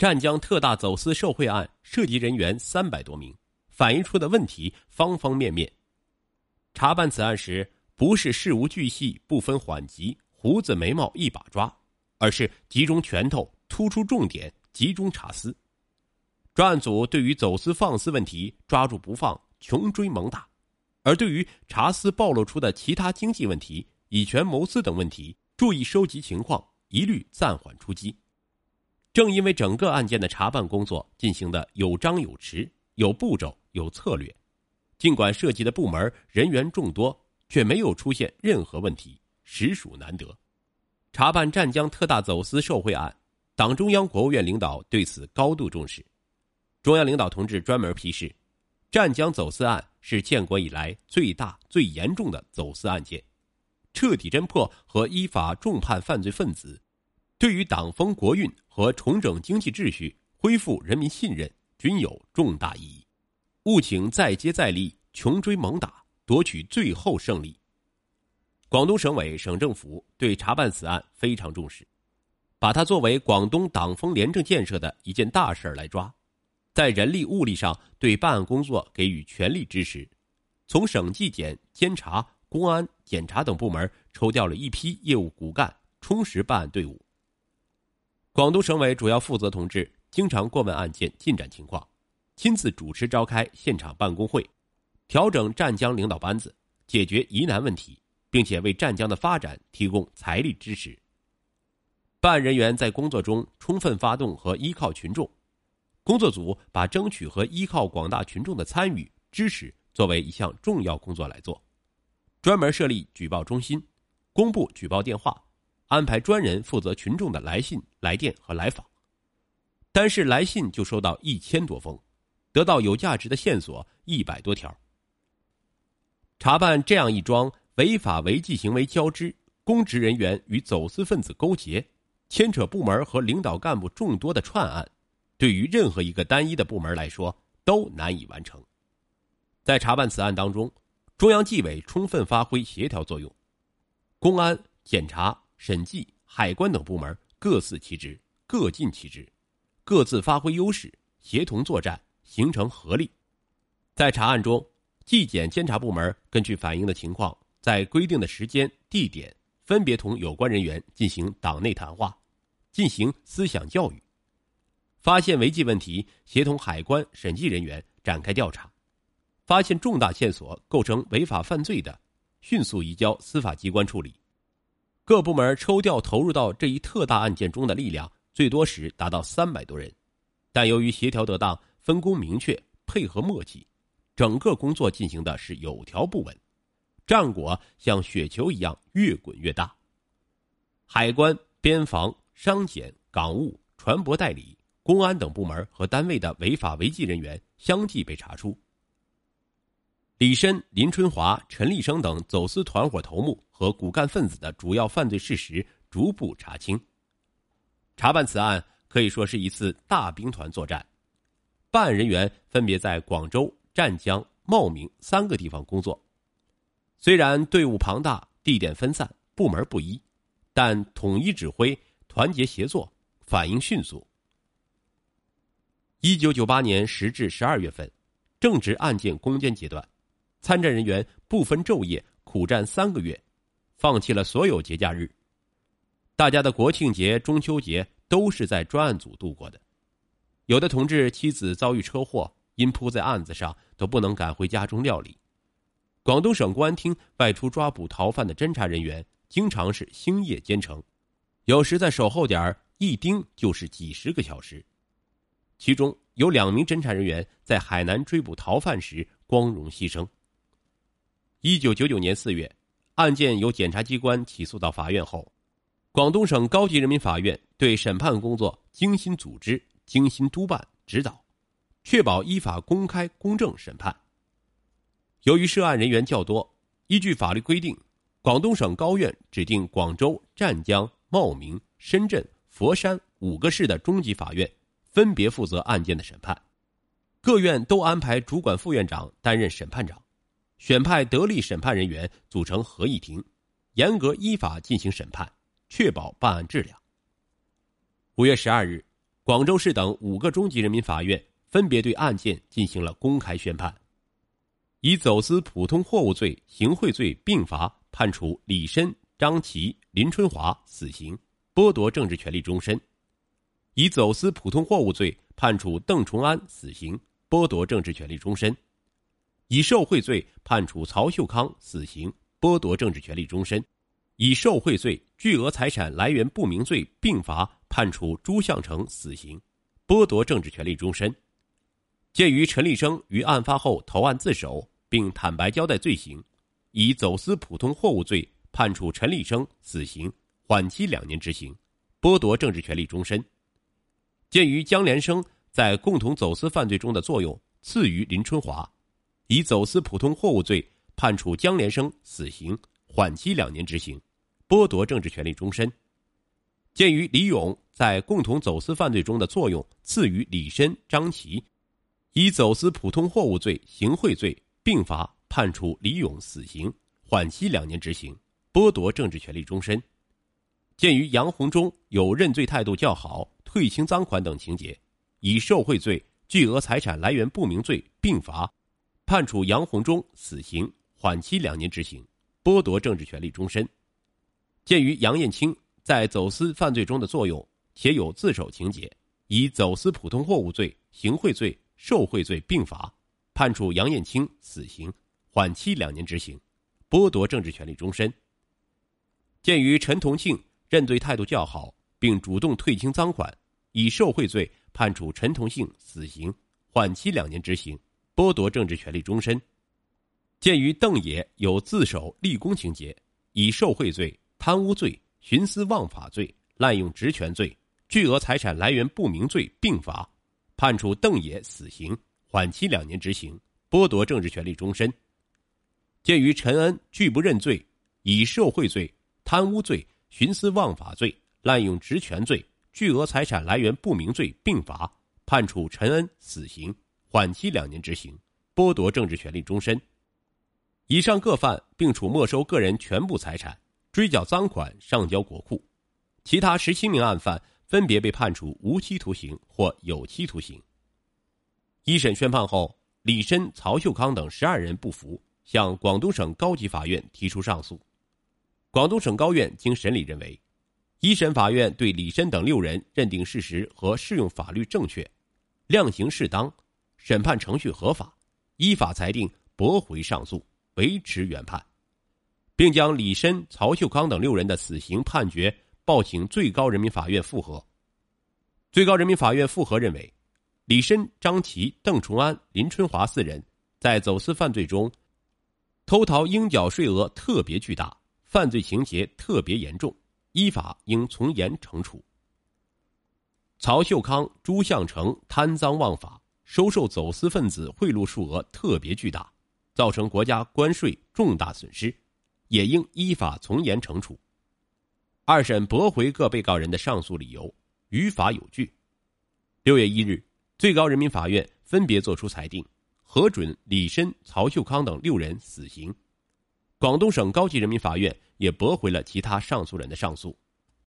湛江特大走私受贿案涉及人员三百多名，反映出的问题方方面面。查办此案时，不是事无巨细不分缓急，胡子眉毛一把抓，而是集中拳头，突出重点，集中查私。专案组对于走私放肆问题抓住不放，穷追猛打；而对于查私暴露出的其他经济问题、以权谋私等问题，注意收集情况，一律暂缓出击。正因为整个案件的查办工作进行的有章有弛、有步骤、有策略，尽管涉及的部门人员众多，却没有出现任何问题，实属难得。查办湛江特大走私受贿案，党中央、国务院领导对此高度重视。中央领导同志专门批示，湛江走私案是建国以来最大、最严重的走私案件，彻底侦破和依法重判犯罪分子。对于党风国运和重整经济秩序、恢复人民信任均有重大意义，务请再接再厉，穷追猛打，夺取最后胜利。广东省委、省政府对查办此案非常重视，把它作为广东党风廉政建设的一件大事来抓，在人力物力上对办案工作给予全力支持，从省纪检、监察、公安、检察等部门抽调了一批业务骨干，充实办案队伍。广东省委主要负责同志经常过问案件进展情况，亲自主持召开现场办公会，调整湛江领导班子，解决疑难问题，并且为湛江的发展提供财力支持。办案人员在工作中充分发动和依靠群众，工作组把争取和依靠广大群众的参与支持作为一项重要工作来做，专门设立举报中心，公布举报电话。安排专人负责群众的来信、来电和来访，单是来信就收到一千多封，得到有价值的线索一百多条。查办这样一桩违法违纪行为交织、公职人员与走私分子勾结、牵扯部门和领导干部众多的串案，对于任何一个单一的部门来说都难以完成。在查办此案当中，中央纪委充分发挥协调作用，公安、检察。审计、海关等部门各司其职，各尽其职，各自发挥优势，协同作战，形成合力。在查案中，纪检监察部门根据反映的情况，在规定的时间、地点，分别同有关人员进行党内谈话，进行思想教育。发现违纪问题，协同海关、审计人员展开调查，发现重大线索构成违法犯罪的，迅速移交司法机关处理。各部门抽调投入到这一特大案件中的力量，最多时达到三百多人，但由于协调得当、分工明确、配合默契，整个工作进行的是有条不紊，战果像雪球一样越滚越大。海关、边防、商检、港务、船舶代理、公安等部门和单位的违法违纪人员相继被查出。李申、林春华、陈立生等走私团伙头目和骨干分子的主要犯罪事实逐步查清。查办此案可以说是一次大兵团作战，办案人员分别在广州、湛江、茂名三个地方工作。虽然队伍庞大、地点分散、部门不一，但统一指挥、团结协作、反应迅速。一九九八年十至十二月份，正值案件攻坚阶段。参战人员不分昼夜苦战三个月，放弃了所有节假日。大家的国庆节、中秋节都是在专案组度过的。有的同志妻子遭遇车祸，因扑在案子上都不能赶回家中料理。广东省公安厅外出抓捕逃犯的侦查人员，经常是星夜兼程，有时在守候点一盯就是几十个小时。其中有两名侦查人员在海南追捕逃犯时光荣牺牲。一九九九年四月，案件由检察机关起诉到法院后，广东省高级人民法院对审判工作精心组织、精心督办指导，确保依法公开公正审判。由于涉案人员较多，依据法律规定，广东省高院指定广州、湛江、茂名、深圳、佛山五个市的中级法院分别负责案件的审判，各院都安排主管副院长担任审判长。选派得力审判人员组成合议庭，严格依法进行审判，确保办案质量。五月十二日，广。州市等五个中级人民法院分别对案件进行了公开宣判，以走私普通货物罪、行贿罪并罚判处李申、张琪、林春华死刑，剥夺政治权利终身；以走私普通货物罪判处邓崇安死刑，剥夺政治权利终身；以受贿罪判处曹秀康死刑，剥夺政治权利终身；以受贿罪、巨额财产来源不明罪并罚。判处朱向成死刑，剥夺政治权利终身。鉴于陈立生于案发后投案自首，并坦白交代罪行，以走私普通货物罪判处陈立生死刑，缓期两年执行，剥夺政治权利终身。鉴于江连生在共同走私犯罪中的作用次于林春华，以走私普通货物罪判处江连生死刑，缓期两年执行，剥夺政治权利终身。鉴于李勇在共同走私犯罪中的作用次于李申、张琪，以走私普通货物罪、行贿罪并罚判处李勇死刑，缓期两年执行，剥夺政治权利终身。鉴于杨洪忠有认罪态度较好、退清赃款等情节，以受贿罪、巨额财产来源不明罪并罚判处杨洪忠死刑，缓期两年执行，剥夺政治权利终身。鉴于杨艳青。在走私犯罪中的作用，且有自首情节，以走私普通货物罪、行贿罪、受贿罪并罚，判处杨艳青死刑，缓期两年执行，剥夺政治权利终身。鉴于陈同庆认罪态度较好，并主动退清赃款，以受贿罪判处陈同庆死刑，缓期两年执行，剥夺政治权利终身。鉴于邓野有自首立功情节，以受贿罪、贪污罪。徇私枉法罪、滥用职权罪、巨额财产来源不明罪并罚，判处邓野死刑，缓期两年执行，剥夺政治权利终身。鉴于陈恩拒不认罪，以受贿罪、贪污罪、徇私枉法罪、滥用职权罪、巨额财产来源不明罪并罚，判处陈恩死刑，缓期两年执行，剥夺政治权利终身。以上各犯并处没收个人全部财产。追缴赃款上交国库，其他十七名案犯分别被判处无期徒刑或有期徒刑。一审宣判后，李申、曹秀康等十二人不服，向广东省高级法院提出上诉。广东省高院经审理认为，一审法院对李申等六人认定事实和适用法律正确，量刑适当，审判程序合法，依法裁定驳回上诉，维持原判。并将李申、曹秀康等六人的死刑判决报请最高人民法院复核。最高人民法院复核认为，李申、张琪、邓崇安、林春华四人在走私犯罪中偷逃应缴税额特别巨大，犯罪情节特别严重，依法应从严惩处。曹秀康、朱向成贪赃枉法，收受走私分子贿赂数额特别巨大，造成国家关税重大损失。也应依法从严惩处。二审驳回各被告人的上诉理由，于法有据。六月一日，最高人民法院分别作出裁定，核准李申、曹秀康等六人死刑。广东省高级人民法院也驳回了其他上诉人的上诉。